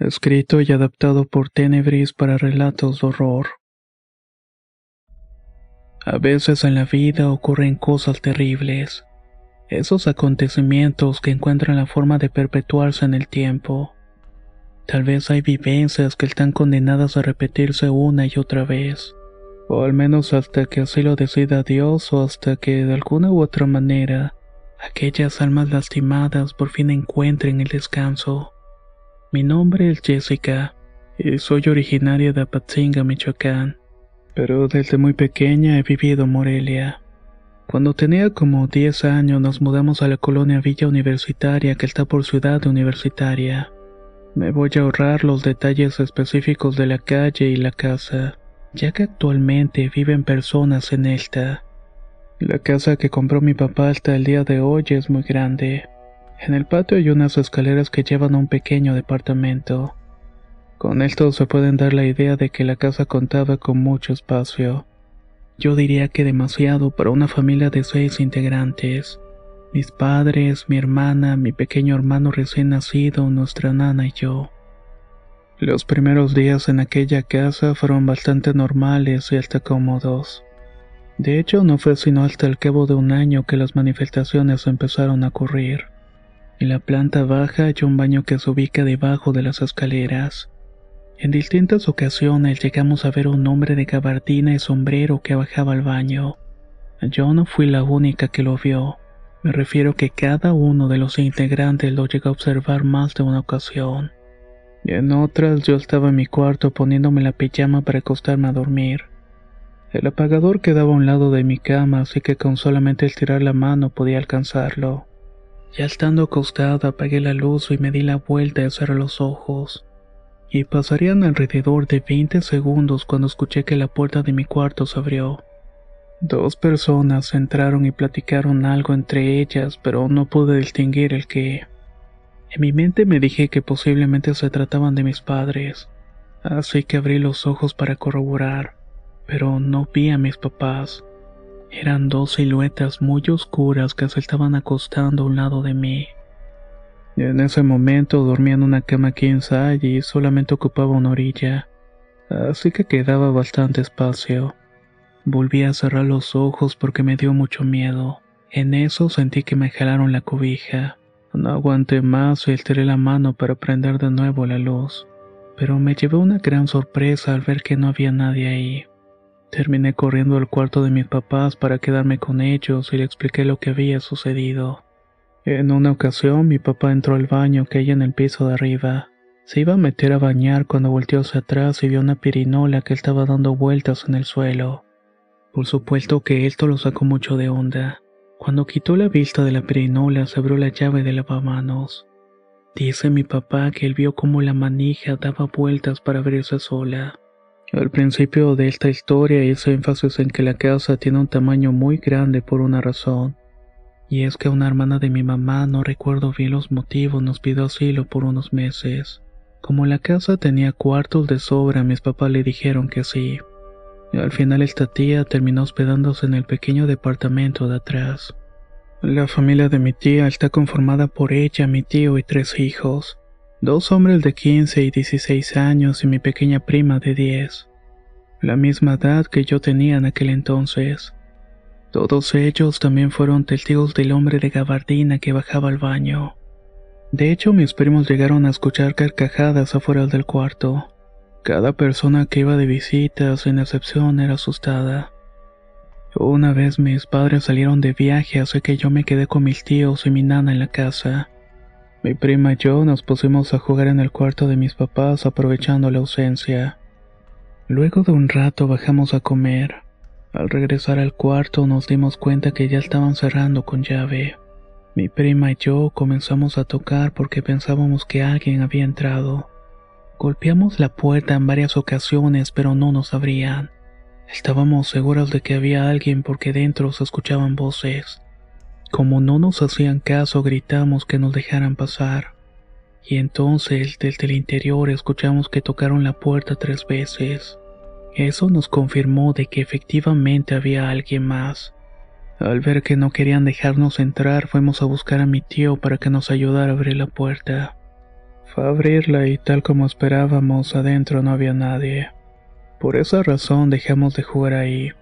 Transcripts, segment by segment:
Escrito y adaptado por Tenebris para relatos de horror. A veces en la vida ocurren cosas terribles. Esos acontecimientos que encuentran la forma de perpetuarse en el tiempo. Tal vez hay vivencias que están condenadas a repetirse una y otra vez. O al menos hasta que así lo decida Dios o hasta que de alguna u otra manera aquellas almas lastimadas por fin encuentren el descanso. Mi nombre es Jessica y soy originaria de Apatzinga, Michoacán, pero desde muy pequeña he vivido en Morelia. Cuando tenía como 10 años nos mudamos a la colonia Villa Universitaria que está por ciudad universitaria. Me voy a ahorrar los detalles específicos de la calle y la casa, ya que actualmente viven personas en esta. La casa que compró mi papá hasta el día de hoy es muy grande. En el patio hay unas escaleras que llevan a un pequeño departamento. Con esto se pueden dar la idea de que la casa contaba con mucho espacio. Yo diría que demasiado para una familia de seis integrantes. Mis padres, mi hermana, mi pequeño hermano recién nacido, nuestra nana y yo. Los primeros días en aquella casa fueron bastante normales y hasta cómodos. De hecho, no fue sino hasta el cabo de un año que las manifestaciones empezaron a ocurrir. En la planta baja hay un baño que se ubica debajo de las escaleras. En distintas ocasiones llegamos a ver un hombre de gabardina y sombrero que bajaba al baño. Yo no fui la única que lo vio. Me refiero que cada uno de los integrantes lo llegó a observar más de una ocasión. En otras yo estaba en mi cuarto poniéndome la pijama para acostarme a dormir. El apagador quedaba a un lado de mi cama, así que con solamente estirar la mano podía alcanzarlo. Ya estando acostado apagué la luz y me di la vuelta y cerré los ojos. Y pasarían alrededor de 20 segundos cuando escuché que la puerta de mi cuarto se abrió. Dos personas entraron y platicaron algo entre ellas, pero no pude distinguir el qué. En mi mente me dije que posiblemente se trataban de mis padres, así que abrí los ojos para corroborar, pero no vi a mis papás. Eran dos siluetas muy oscuras que se estaban acostando a un lado de mí. En ese momento dormía en una cama king y solamente ocupaba una orilla, así que quedaba bastante espacio. Volví a cerrar los ojos porque me dio mucho miedo. En eso sentí que me jalaron la cobija. No aguanté más y estiré la mano para prender de nuevo la luz, pero me llevé una gran sorpresa al ver que no había nadie ahí. Terminé corriendo al cuarto de mis papás para quedarme con ellos y le expliqué lo que había sucedido. En una ocasión mi papá entró al baño que hay en el piso de arriba. Se iba a meter a bañar cuando volteó hacia atrás y vio una pirinola que estaba dando vueltas en el suelo. Por supuesto que esto lo sacó mucho de onda. Cuando quitó la vista de la pirinola se abrió la llave de lavamanos. Dice mi papá que él vio cómo la manija daba vueltas para abrirse sola. Al principio de esta historia hice énfasis en que la casa tiene un tamaño muy grande por una razón. Y es que una hermana de mi mamá, no recuerdo bien los motivos, nos pidió asilo por unos meses. Como la casa tenía cuartos de sobra, mis papás le dijeron que sí. Al final esta tía terminó hospedándose en el pequeño departamento de atrás. La familia de mi tía está conformada por ella, mi tío y tres hijos. Dos hombres de 15 y 16 años y mi pequeña prima de 10. La misma edad que yo tenía en aquel entonces. Todos ellos también fueron testigos del hombre de gabardina que bajaba al baño. De hecho, mis primos llegaron a escuchar carcajadas afuera del cuarto. Cada persona que iba de visita, sin excepción, era asustada. Una vez mis padres salieron de viaje, así que yo me quedé con mis tíos y mi nana en la casa. Mi prima y yo nos pusimos a jugar en el cuarto de mis papás aprovechando la ausencia. Luego de un rato bajamos a comer. Al regresar al cuarto nos dimos cuenta que ya estaban cerrando con llave. Mi prima y yo comenzamos a tocar porque pensábamos que alguien había entrado. Golpeamos la puerta en varias ocasiones, pero no nos abrían. Estábamos seguros de que había alguien porque dentro se escuchaban voces. Como no nos hacían caso, gritamos que nos dejaran pasar. Y entonces, desde el interior, escuchamos que tocaron la puerta tres veces. Eso nos confirmó de que efectivamente había alguien más. Al ver que no querían dejarnos entrar, fuimos a buscar a mi tío para que nos ayudara a abrir la puerta. Fue a abrirla y tal como esperábamos, adentro no había nadie. Por esa razón dejamos de jugar ahí.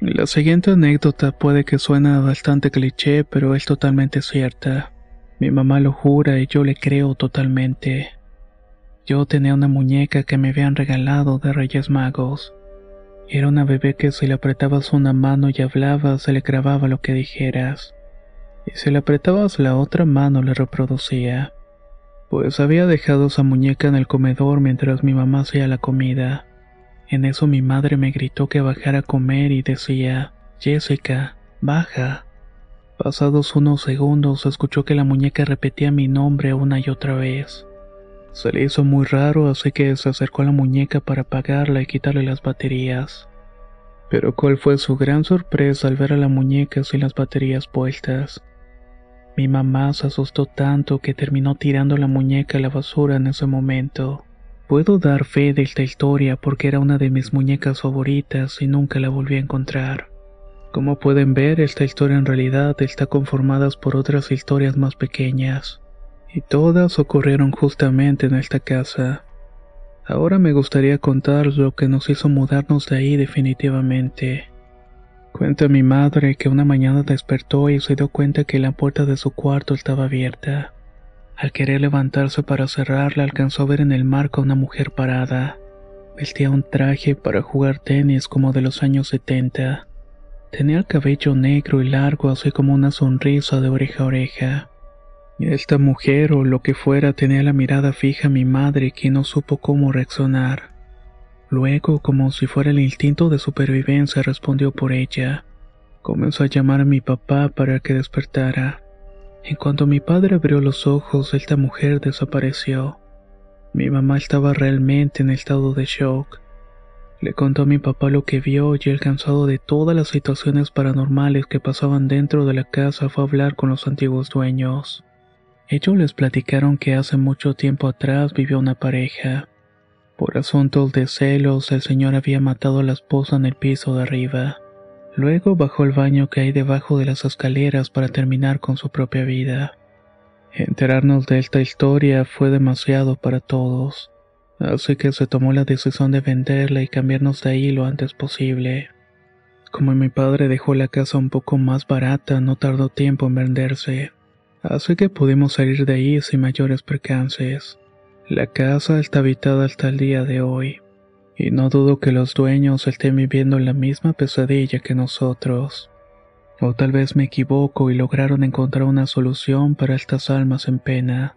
La siguiente anécdota puede que suene bastante cliché, pero es totalmente cierta. Mi mamá lo jura y yo le creo totalmente. Yo tenía una muñeca que me habían regalado de Reyes Magos. Era una bebé que si le apretabas una mano y hablaba, se le grababa lo que dijeras. Y si le apretabas la otra mano, le reproducía. Pues había dejado esa muñeca en el comedor mientras mi mamá hacía la comida. En eso mi madre me gritó que bajara a comer y decía, Jessica, baja. Pasados unos segundos escuchó que la muñeca repetía mi nombre una y otra vez. Se le hizo muy raro, así que se acercó a la muñeca para apagarla y quitarle las baterías. Pero cuál fue su gran sorpresa al ver a la muñeca sin las baterías puestas. Mi mamá se asustó tanto que terminó tirando la muñeca a la basura en ese momento. Puedo dar fe de esta historia porque era una de mis muñecas favoritas y nunca la volví a encontrar. Como pueden ver, esta historia en realidad está conformada por otras historias más pequeñas, y todas ocurrieron justamente en esta casa. Ahora me gustaría contar lo que nos hizo mudarnos de ahí definitivamente. Cuenta mi madre que una mañana despertó y se dio cuenta que la puerta de su cuarto estaba abierta. Al querer levantarse para cerrarla, alcanzó a ver en el marco a una mujer parada. Vestía un traje para jugar tenis como de los años 70. Tenía el cabello negro y largo, así como una sonrisa de oreja a oreja. Esta mujer o lo que fuera tenía la mirada fija a mi madre, quien no supo cómo reaccionar. Luego, como si fuera el instinto de supervivencia, respondió por ella. Comenzó a llamar a mi papá para que despertara. En cuanto mi padre abrió los ojos, esta mujer desapareció. Mi mamá estaba realmente en estado de shock. Le contó a mi papá lo que vio y el cansado de todas las situaciones paranormales que pasaban dentro de la casa fue a hablar con los antiguos dueños. Ellos les platicaron que hace mucho tiempo atrás vivió una pareja. Por asuntos de celos, el señor había matado a la esposa en el piso de arriba. Luego bajó al baño que hay debajo de las escaleras para terminar con su propia vida. Enterarnos de esta historia fue demasiado para todos así que se tomó la decisión de venderla y cambiarnos de ahí lo antes posible. Como mi padre dejó la casa un poco más barata, no tardó tiempo en venderse, así que pudimos salir de ahí sin mayores percances. La casa está habitada hasta el día de hoy, y no dudo que los dueños estén viviendo la misma pesadilla que nosotros. O tal vez me equivoco y lograron encontrar una solución para estas almas en pena.